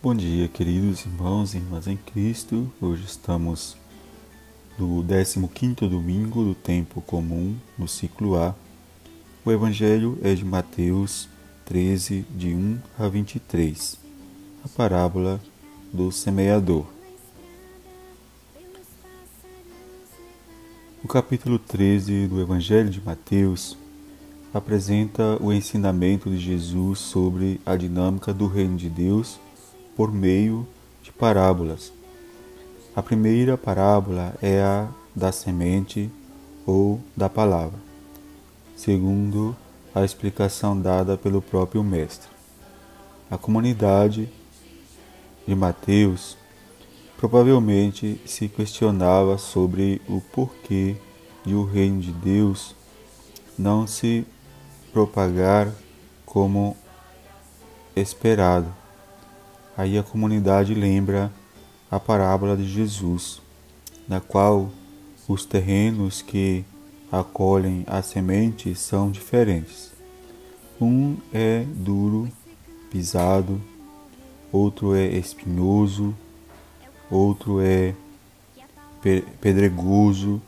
Bom dia, queridos irmãos e irmãs em Cristo. Hoje estamos no 15º domingo do tempo comum, no ciclo A. O evangelho é de Mateus 13, de 1 a 23. A parábola do semeador. O capítulo 13 do evangelho de Mateus apresenta o ensinamento de Jesus sobre a dinâmica do reino de Deus por meio de parábolas. A primeira parábola é a da semente ou da palavra, segundo a explicação dada pelo próprio Mestre. A comunidade de Mateus provavelmente se questionava sobre o porquê de o reino de Deus não se propagar como esperado. Aí a comunidade lembra a parábola de Jesus, na qual os terrenos que acolhem a semente são diferentes. Um é duro, pisado, outro é espinhoso, outro é pedregoso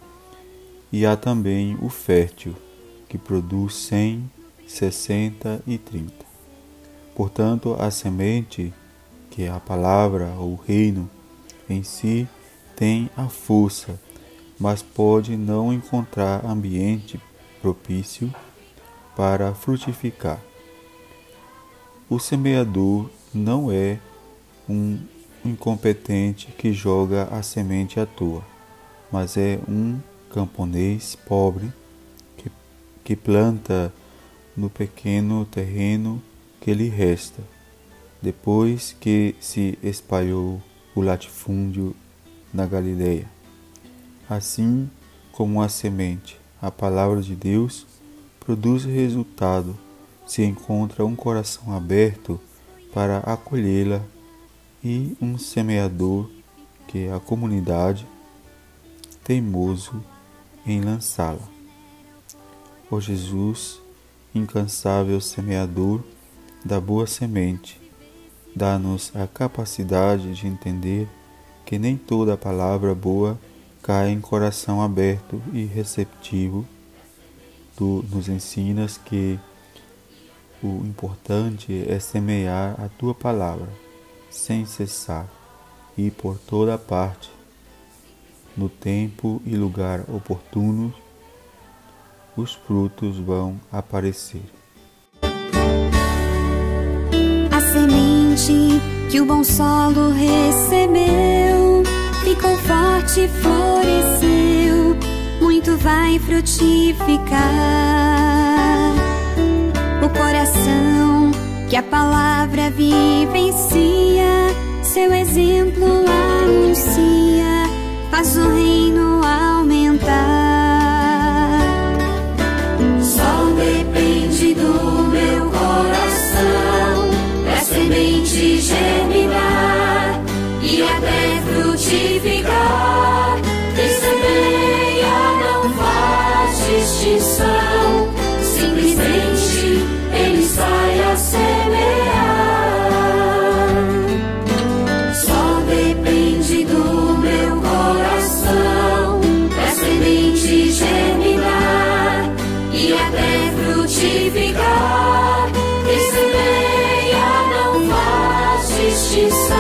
e há também o fértil, que produz 100, 60 e 30. Portanto, a semente que a palavra ou reino em si tem a força, mas pode não encontrar ambiente propício para frutificar. O semeador não é um incompetente que joga a semente à toa, mas é um camponês pobre que, que planta no pequeno terreno que lhe resta depois que se espalhou o latifúndio na Galileia. Assim como a semente, a palavra de Deus, produz resultado se encontra um coração aberto para acolhê-la e um semeador, que a comunidade, teimoso em lançá-la. Ó Jesus, incansável semeador da boa semente, dá-nos a capacidade de entender que nem toda palavra boa cai em coração aberto e receptivo. Tu nos ensinas que o importante é semear a tua palavra sem cessar e por toda parte, no tempo e lugar oportunos, os frutos vão aparecer. Que o bom solo recebeu, ficou forte, floresceu, muito vai frutificar. O coração que a palavra vivencia, seu exemplo anuncia, faz o reino extinção. Simplesmente ele sai a semear. Só depende do meu coração pra semente germinar e até frutificar. Quem semeia não faz distinção.